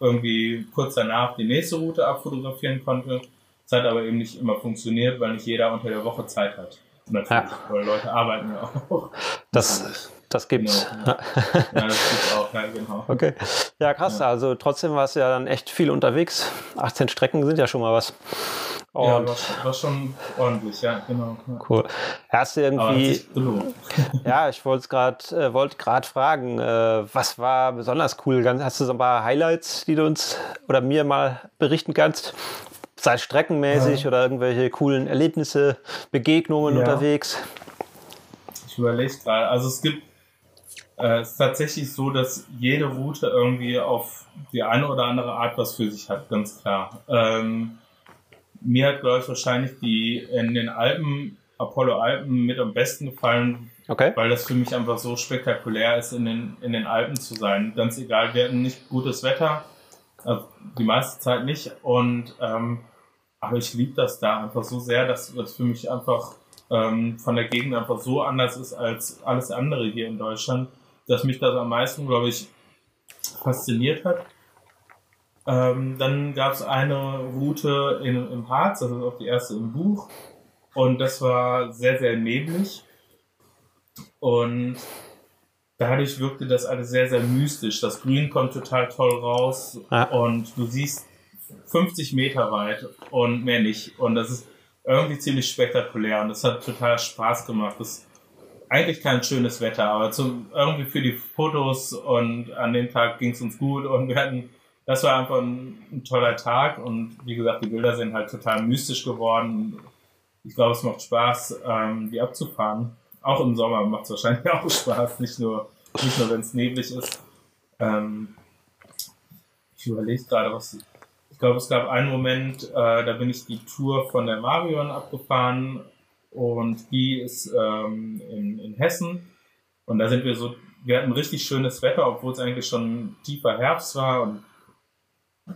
irgendwie kurz danach die nächste Route abfotografieren konnte. Das hat aber eben nicht immer funktioniert, weil nicht jeder unter der Woche Zeit hat. Natürlich, ja. weil Leute arbeiten ja auch. Das, das gibt's. Genau, ja. ja, das gibt's auch, ja, genau. Okay. Ja, krass. Ja. Also trotzdem warst du ja dann echt viel unterwegs. 18 Strecken sind ja schon mal was. Und ja, war, war, schon ordentlich, ja, genau. Cool. Hast du irgendwie. ja, ich wollte gerade äh, wollt fragen, äh, was war besonders cool? Hast du so ein paar Highlights, die du uns oder mir mal berichten kannst? Sei es streckenmäßig ja. oder irgendwelche coolen Erlebnisse, Begegnungen ja. unterwegs? Ich überlege gerade. Also es gibt äh, es ist tatsächlich so, dass jede Route irgendwie auf die eine oder andere Art was für sich hat, ganz klar. Ähm, mir hat, glaube ich, wahrscheinlich die in den Alpen, Apollo Alpen mit am besten gefallen, okay. weil das für mich einfach so spektakulär ist, in den, in den Alpen zu sein. Ganz egal, wir hatten nicht gutes Wetter, also die meiste Zeit nicht. Und ähm, aber ich liebe das da einfach so sehr, dass das für mich einfach ähm, von der Gegend einfach so anders ist als alles andere hier in Deutschland, dass mich das am meisten, glaube ich, fasziniert hat. Ähm, dann gab es eine Route in, im Harz, das ist auch die erste im Buch. Und das war sehr, sehr neblig. Und dadurch wirkte das alles sehr, sehr mystisch. Das Grün kommt total toll raus ja. und du siehst 50 Meter weit und mehr nicht. Und das ist irgendwie ziemlich spektakulär und das hat total Spaß gemacht. Das ist eigentlich kein schönes Wetter, aber zum, irgendwie für die Fotos und an dem Tag ging es uns gut und wir hatten das war einfach ein, ein, toller Tag und wie gesagt, die Bilder sind halt total mystisch geworden. Ich glaube, es macht Spaß, ähm, die abzufahren. Auch im Sommer macht es wahrscheinlich auch Spaß, nicht nur, nicht nur wenn es neblig ist. Ähm, ich überlege gerade, was. Ich glaube, es gab einen Moment, äh, da bin ich die Tour von der Marion abgefahren und die ist ähm, in, in Hessen. Und da sind wir so, wir hatten richtig schönes Wetter, obwohl es eigentlich schon tiefer Herbst war und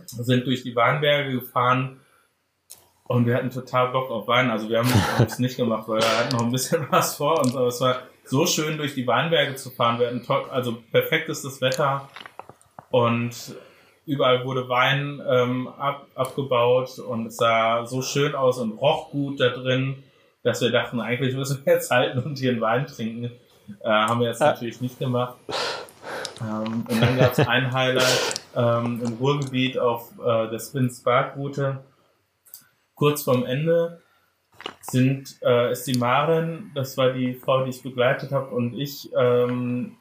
sind durch die Weinberge gefahren und wir hatten total Bock auf Wein. Also wir haben es nicht gemacht, weil wir hatten noch ein bisschen was vor uns, aber es war so schön durch die Weinberge zu fahren. Wir hatten also perfektestes Wetter und überall wurde Wein ähm, ab, abgebaut und es sah so schön aus und roch gut da drin, dass wir dachten, eigentlich müssen wir jetzt halten und hier einen Wein trinken. Äh, haben wir jetzt natürlich nicht gemacht. Ähm, und dann gab es ein Highlight ähm, im Ruhrgebiet auf äh, der Spin Spark Route. Kurz vorm Ende sind, äh, ist die Maren, das war die Frau, die ich begleitet habe, und ich, ähm,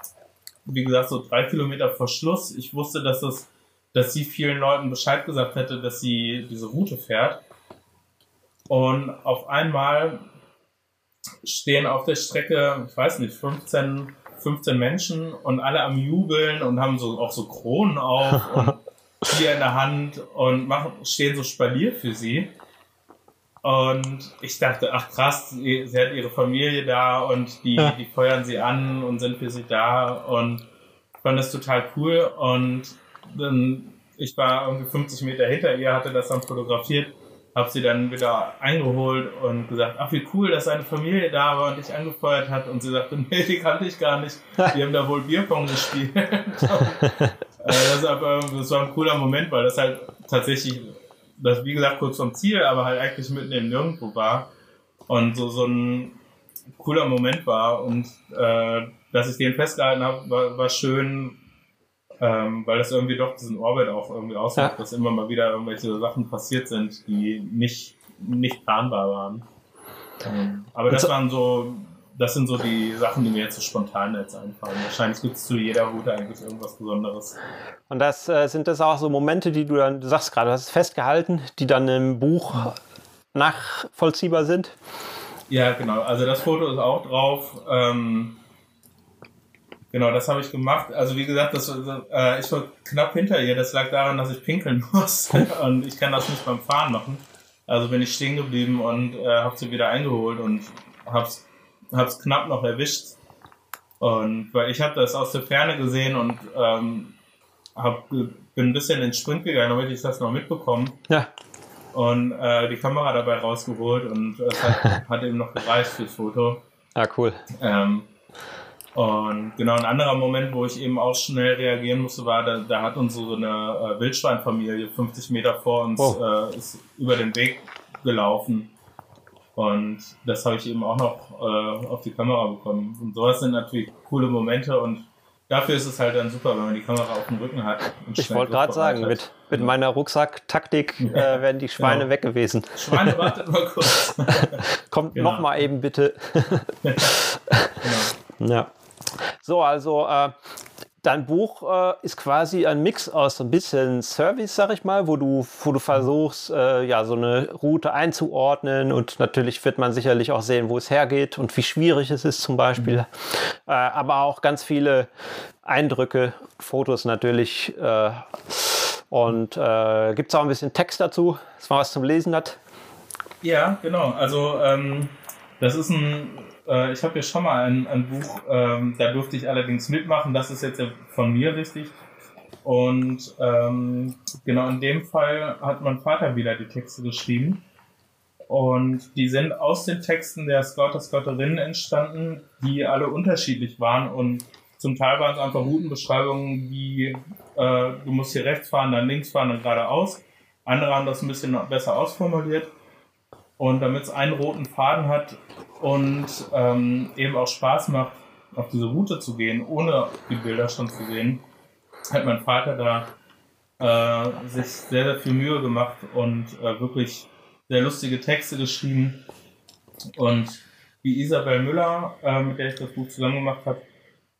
wie gesagt, so drei Kilometer vor Schluss. Ich wusste, dass es, dass sie vielen Leuten Bescheid gesagt hätte, dass sie diese Route fährt. Und auf einmal stehen auf der Strecke, ich weiß nicht, 15 15 Menschen und alle am Jubeln und haben so auch so Kronen auf und Bier in der Hand und machen, stehen so Spalier für sie. Und ich dachte, ach krass, sie, sie hat ihre Familie da und die, die feuern sie an und sind für sie da und fand das total cool. Und dann, ich war irgendwie 50 Meter hinter ihr, hatte das dann fotografiert habe sie dann wieder eingeholt und gesagt, ach wie cool, dass seine Familie da war und dich angefeuert hat. Und sie sagte, nee, die kannte ich gar nicht. Die haben da wohl Bierpong gespielt. Äh, das, aber, das war ein cooler Moment, weil das halt tatsächlich, das wie gesagt kurz vom Ziel, aber halt eigentlich mitten im Nirgendwo war. Und so, so ein cooler Moment war. Und äh, dass ich den festgehalten habe, war, war schön, ähm, weil das irgendwie doch diesen Orbit auch irgendwie ausmacht, ja. dass immer mal wieder irgendwelche Sachen passiert sind, die nicht, nicht planbar waren. Ähm, aber das waren so, das sind so die Sachen, die mir jetzt so spontan jetzt einfallen. Wahrscheinlich gibt es zu jeder Route eigentlich irgendwas Besonderes. Und das äh, sind das auch so Momente, die du dann, du sagst gerade, du hast es festgehalten, die dann im Buch nachvollziehbar sind? Ja, genau. Also das Foto ist auch drauf. Ähm, Genau, das habe ich gemacht. Also wie gesagt, das, äh, ich war knapp hinter ihr. Das lag daran, dass ich pinkeln muss und ich kann das nicht beim Fahren machen. Also bin ich stehen geblieben und äh, habe sie wieder eingeholt und hab's, hab's knapp noch erwischt. Und weil ich habe das aus der Ferne gesehen und ähm, hab, bin ein bisschen in den Sprint gegangen, damit ich das noch mitbekomme. Ja. Und äh, die Kamera dabei rausgeholt und es hat, hat eben noch gereicht fürs Foto. Ah, cool. Ähm, und genau ein anderer Moment, wo ich eben auch schnell reagieren musste, war, da, da hat uns so eine äh, Wildschweinfamilie 50 Meter vor uns oh. äh, ist über den Weg gelaufen. Und das habe ich eben auch noch äh, auf die Kamera bekommen. Und sowas sind natürlich coole Momente und dafür ist es halt dann super, wenn man die Kamera auf dem Rücken hat. ich wollte gerade sagen, mit, mit meiner Rucksacktaktik äh, wären die Schweine genau. weg gewesen. Schweine, wartet mal kurz. Kommt genau. noch mal eben bitte. genau. Ja. So, also äh, dein Buch äh, ist quasi ein Mix aus so ein bisschen Service, sag ich mal, wo du, wo du versuchst, äh, ja, so eine Route einzuordnen und natürlich wird man sicherlich auch sehen, wo es hergeht und wie schwierig es ist zum Beispiel. Mhm. Äh, aber auch ganz viele Eindrücke, Fotos natürlich. Äh, und äh, gibt es auch ein bisschen Text dazu, dass man was zum Lesen hat? Ja, genau. Also ähm, das ist ein äh, ich habe hier schon mal ein, ein Buch, ähm, da durfte ich allerdings mitmachen. Das ist jetzt von mir richtig. Und ähm, genau in dem Fall hat mein Vater wieder die Texte geschrieben. Und die sind aus den Texten der Scouter, Scouterinnen entstanden, die alle unterschiedlich waren. Und zum Teil waren es einfach Routenbeschreibungen wie, äh, du musst hier rechts fahren, dann links fahren, dann geradeaus. Andere haben das ein bisschen besser ausformuliert. Und damit es einen roten Faden hat und ähm, eben auch Spaß macht, auf diese Route zu gehen, ohne die Bilder schon zu sehen, hat mein Vater da äh, sich sehr, sehr viel Mühe gemacht und äh, wirklich sehr lustige Texte geschrieben. Und die Isabel Müller, äh, mit der ich das Buch zusammen gemacht habe,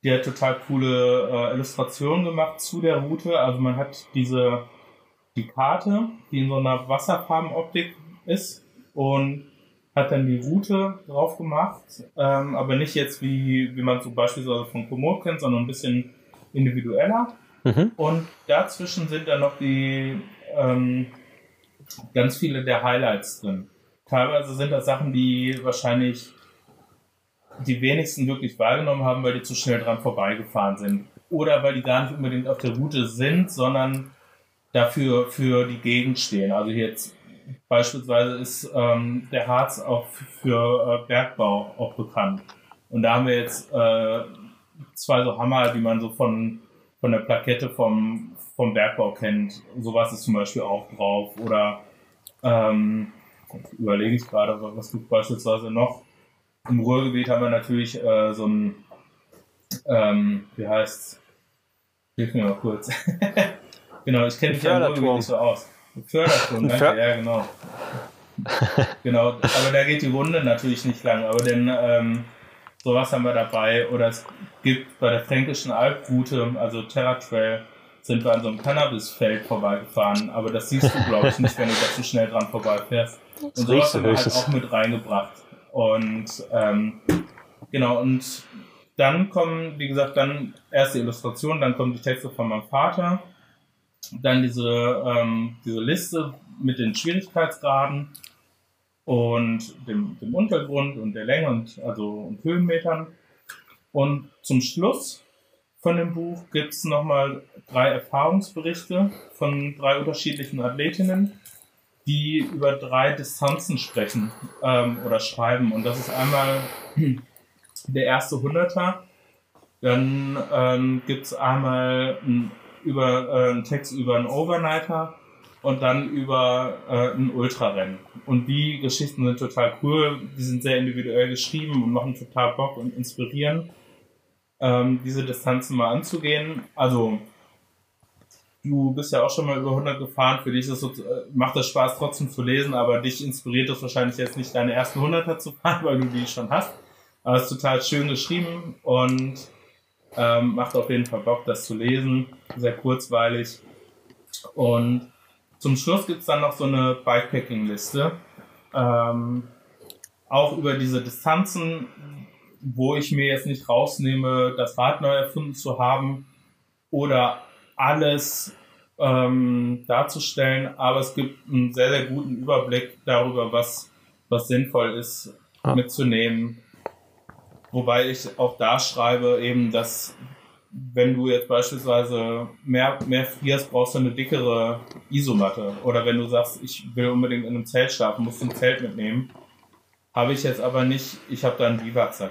die hat total coole äh, Illustrationen gemacht zu der Route. Also man hat diese die Karte, die in so einer Wasserfarbenoptik ist, und hat dann die Route drauf gemacht, ähm, aber nicht jetzt wie, wie man so beispielsweise von Komoot kennt, sondern ein bisschen individueller. Mhm. Und dazwischen sind dann noch die ähm, ganz viele der Highlights drin. Teilweise sind das Sachen, die wahrscheinlich die wenigsten wirklich wahrgenommen haben, weil die zu schnell dran vorbeigefahren sind. Oder weil die gar nicht unbedingt auf der Route sind, sondern dafür für die Gegend stehen. Also jetzt Beispielsweise ist ähm, der Harz auch für äh, Bergbau auch bekannt. Und da haben wir jetzt äh, zwei so Hammer, die man so von, von der Plakette vom, vom Bergbau kennt. Sowas ist zum Beispiel auch drauf. Oder ähm, überlege ich gerade, was gibt beispielsweise noch. Im Ruhrgebiet haben wir natürlich äh, so ein, ähm, wie heißt Hilf mir mal kurz. genau, ich kenne mich ja im nicht so aus. Förderturm, danke, För ja, genau. genau, aber da geht die Runde natürlich nicht lang, aber denn ähm, sowas haben wir dabei. Oder es gibt bei der Fränkischen Alproute, also Terra Trail, sind wir an so einem Cannabisfeld vorbeigefahren, aber das siehst du, glaube ich, nicht, wenn du da zu schnell dran vorbeifährst. Und sowas haben wir halt auch mit reingebracht. Und ähm, genau, und dann kommen, wie gesagt, dann erste Illustrationen, dann kommen die Texte von meinem Vater, dann diese, ähm, diese Liste mit den Schwierigkeitsgraden und dem, dem Untergrund und der Länge und also und Höhenmetern. Und zum Schluss von dem Buch gibt es nochmal drei Erfahrungsberichte von drei unterschiedlichen Athletinnen, die über drei Distanzen sprechen ähm, oder schreiben. Und das ist einmal der erste Hunderter. Dann ähm, gibt es einmal ein, über, äh, einen Text über einen Overnighter und dann über äh, ein Ultrarennen. Und die Geschichten sind total cool. Die sind sehr individuell geschrieben und machen total Bock und inspirieren, ähm, diese Distanzen mal anzugehen. Also du bist ja auch schon mal über 100 gefahren. Für dich ist so, äh, macht das Spaß trotzdem zu lesen, aber dich inspiriert es wahrscheinlich jetzt nicht, deine ersten 100er zu fahren, weil du die schon hast. Aber es ist total schön geschrieben und ähm, macht auf jeden Fall Bock, das zu lesen. Sehr kurzweilig. Und zum Schluss gibt es dann noch so eine Bikepacking-Liste. Ähm, auch über diese Distanzen, wo ich mir jetzt nicht rausnehme, das Rad neu erfunden zu haben oder alles ähm, darzustellen, aber es gibt einen sehr, sehr guten Überblick darüber, was, was sinnvoll ist ah. mitzunehmen Wobei ich auch da schreibe eben, dass wenn du jetzt beispielsweise mehr, mehr frierst, brauchst du eine dickere Isomatte. Oder wenn du sagst, ich will unbedingt in einem Zelt schlafen, musst du ein Zelt mitnehmen. Habe ich jetzt aber nicht, ich habe da einen Biwaksack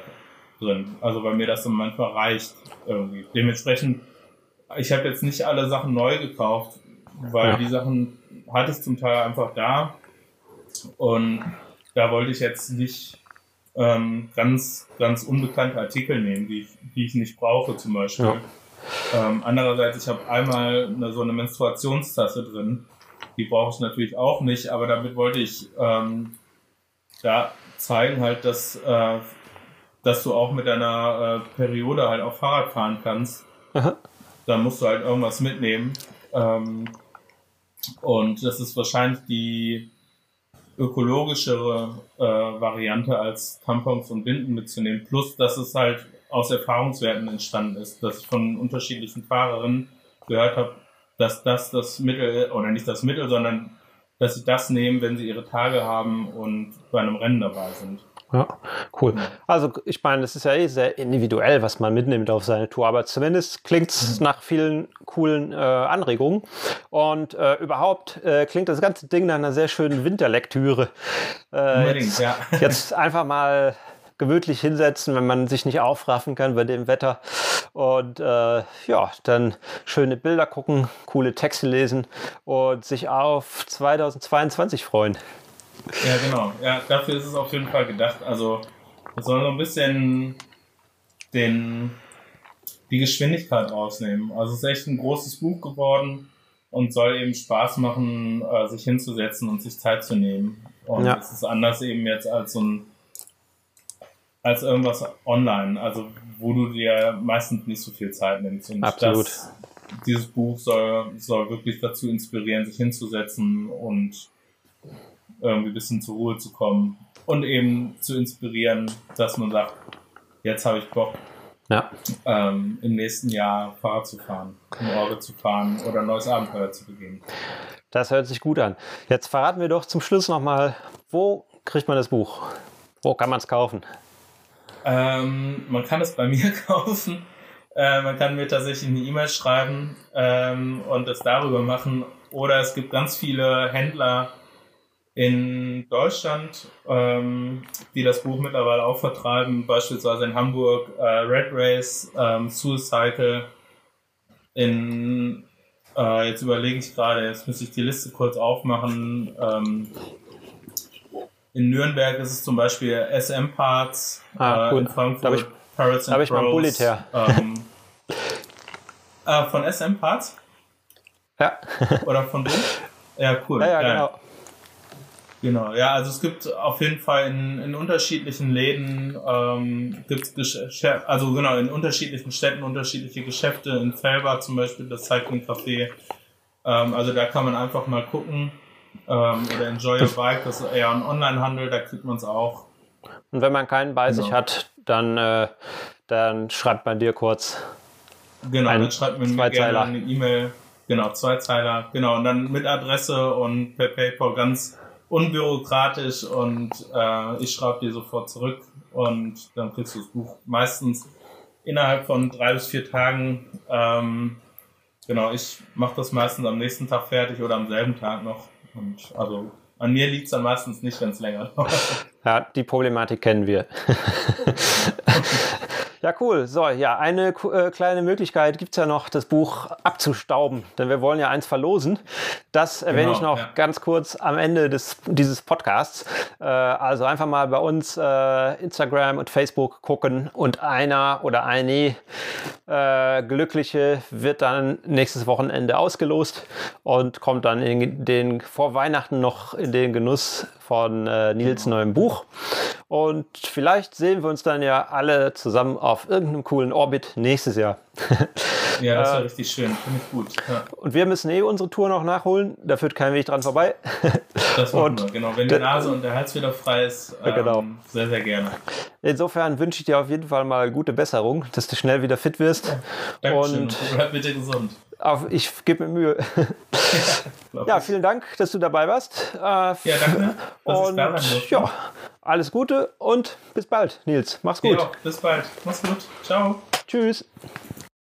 drin. Also weil mir das dann manchmal reicht irgendwie. Dementsprechend, ich habe jetzt nicht alle Sachen neu gekauft, weil ja. die Sachen hatte ich zum Teil einfach da. Und da wollte ich jetzt nicht ähm, ganz, ganz unbekannte Artikel nehmen, die, die ich nicht brauche zum Beispiel. Ja. Ähm, andererseits, ich habe einmal eine, so eine Menstruationstasse drin. Die brauche ich natürlich auch nicht, aber damit wollte ich ähm, da zeigen halt, dass, äh, dass du auch mit deiner äh, Periode halt auch Fahrrad fahren kannst. Aha. Da musst du halt irgendwas mitnehmen. Ähm, und das ist wahrscheinlich die, ökologischere äh, Variante als Tampons und Binden mitzunehmen. Plus, dass es halt aus Erfahrungswerten entstanden ist, dass ich von unterschiedlichen Fahrerinnen gehört habe, dass das das Mittel, oder nicht das Mittel, sondern dass sie das nehmen, wenn sie ihre Tage haben und bei einem Rennen dabei sind. Ja, cool. Also ich meine, es ist ja eh sehr individuell, was man mitnimmt auf seine Tour, aber zumindest klingt es mhm. nach vielen coolen äh, Anregungen. Und äh, überhaupt äh, klingt das ganze Ding nach einer sehr schönen Winterlektüre. Äh, jetzt, ja. jetzt einfach mal gemütlich hinsetzen, wenn man sich nicht aufraffen kann bei dem Wetter. Und äh, ja, dann schöne Bilder gucken, coole Texte lesen und sich auf 2022 freuen. Ja, genau. Ja, dafür ist es auf jeden Fall gedacht. Also, es soll so ein bisschen den, die Geschwindigkeit rausnehmen. Also, es ist echt ein großes Buch geworden und soll eben Spaß machen, äh, sich hinzusetzen und sich Zeit zu nehmen. Und ja. es ist anders eben jetzt als so ein, als irgendwas online, also wo du dir meistens nicht so viel Zeit nimmst. Und Absolut. Das, dieses Buch soll, soll wirklich dazu inspirieren, sich hinzusetzen und irgendwie ein bisschen zur Ruhe zu kommen und eben zu inspirieren, dass man sagt, jetzt habe ich Bock, ja. ähm, im nächsten Jahr Fahrrad zu fahren, im Orgel zu fahren oder ein neues Abenteuer zu beginnen. Das hört sich gut an. Jetzt verraten wir doch zum Schluss nochmal, wo kriegt man das Buch? Wo kann man es kaufen? Ähm, man kann es bei mir kaufen. Äh, man kann mir tatsächlich eine E-Mail schreiben ähm, und es darüber machen. Oder es gibt ganz viele Händler, in Deutschland, ähm, die das Buch mittlerweile auch vertreiben, beispielsweise in Hamburg äh, Red Race, ähm, Suicycle, in äh, jetzt überlege ich gerade, jetzt muss ich die Liste kurz aufmachen. Ähm, in Nürnberg ist es zum Beispiel SM Parts, ah, äh, in Frankfurt da habe ich, Parrots da hab ich mal Bullet her. Ähm, äh, von SM Parts? Ja. Oder von wem? Ja, cool. Ja, ja, genau. Genau, ja, also es gibt auf jeden Fall in, in unterschiedlichen Läden, ähm, gibt's Geschäfte, also genau, in unterschiedlichen Städten unterschiedliche Geschäfte, in Felbach zum Beispiel das Cycling Café, ähm, also da kann man einfach mal gucken, ähm, oder Enjoy Your Bike, das ist eher ein Online-Handel, da kriegt man es auch. Und wenn man keinen bei genau. sich hat, dann, äh, dann schreibt man dir kurz. Genau, ein, dann schreibt man mir gerne eine E-Mail. Genau, zwei Zeiler, genau, und dann mit Adresse und per PayPal ganz unbürokratisch und äh, ich schreibe dir sofort zurück und dann kriegst du das Buch meistens innerhalb von drei bis vier Tagen. Ähm, genau, ich mache das meistens am nächsten Tag fertig oder am selben Tag noch. Und also an mir liegt es dann meistens nicht, wenn es länger dauert. Ja, die Problematik kennen wir. Ja, cool. So, ja, eine äh, kleine Möglichkeit gibt es ja noch, das Buch abzustauben, denn wir wollen ja eins verlosen. Das genau, erwähne ich noch ja. ganz kurz am Ende des, dieses Podcasts. Äh, also einfach mal bei uns äh, Instagram und Facebook gucken und einer oder eine äh, Glückliche wird dann nächstes Wochenende ausgelost und kommt dann in den vor Weihnachten noch in den Genuss von äh, Nils genau. neuem Buch. Und vielleicht sehen wir uns dann ja alle zusammen auf irgendeinem coolen Orbit nächstes Jahr. Ja, das war äh, richtig schön. Finde ich gut. Ja. Und wir müssen eh unsere Tour noch nachholen. Da führt kein Weg dran vorbei. Das machen und wir, genau. Wenn die Nase und der Hals wieder frei ist, ähm, genau. sehr, sehr gerne. Insofern wünsche ich dir auf jeden Fall mal gute Besserung, dass du schnell wieder fit wirst. Ja, Dankeschön. Und bleib bitte gesund. Auf, ich gebe mir Mühe. Ja, ja, vielen Dank, dass du dabei warst. Äh, ja, danke. Und ja, alles Gute und bis bald, Nils. Mach's gut. Ja, bis bald. Mach's gut. Ciao. Tschüss.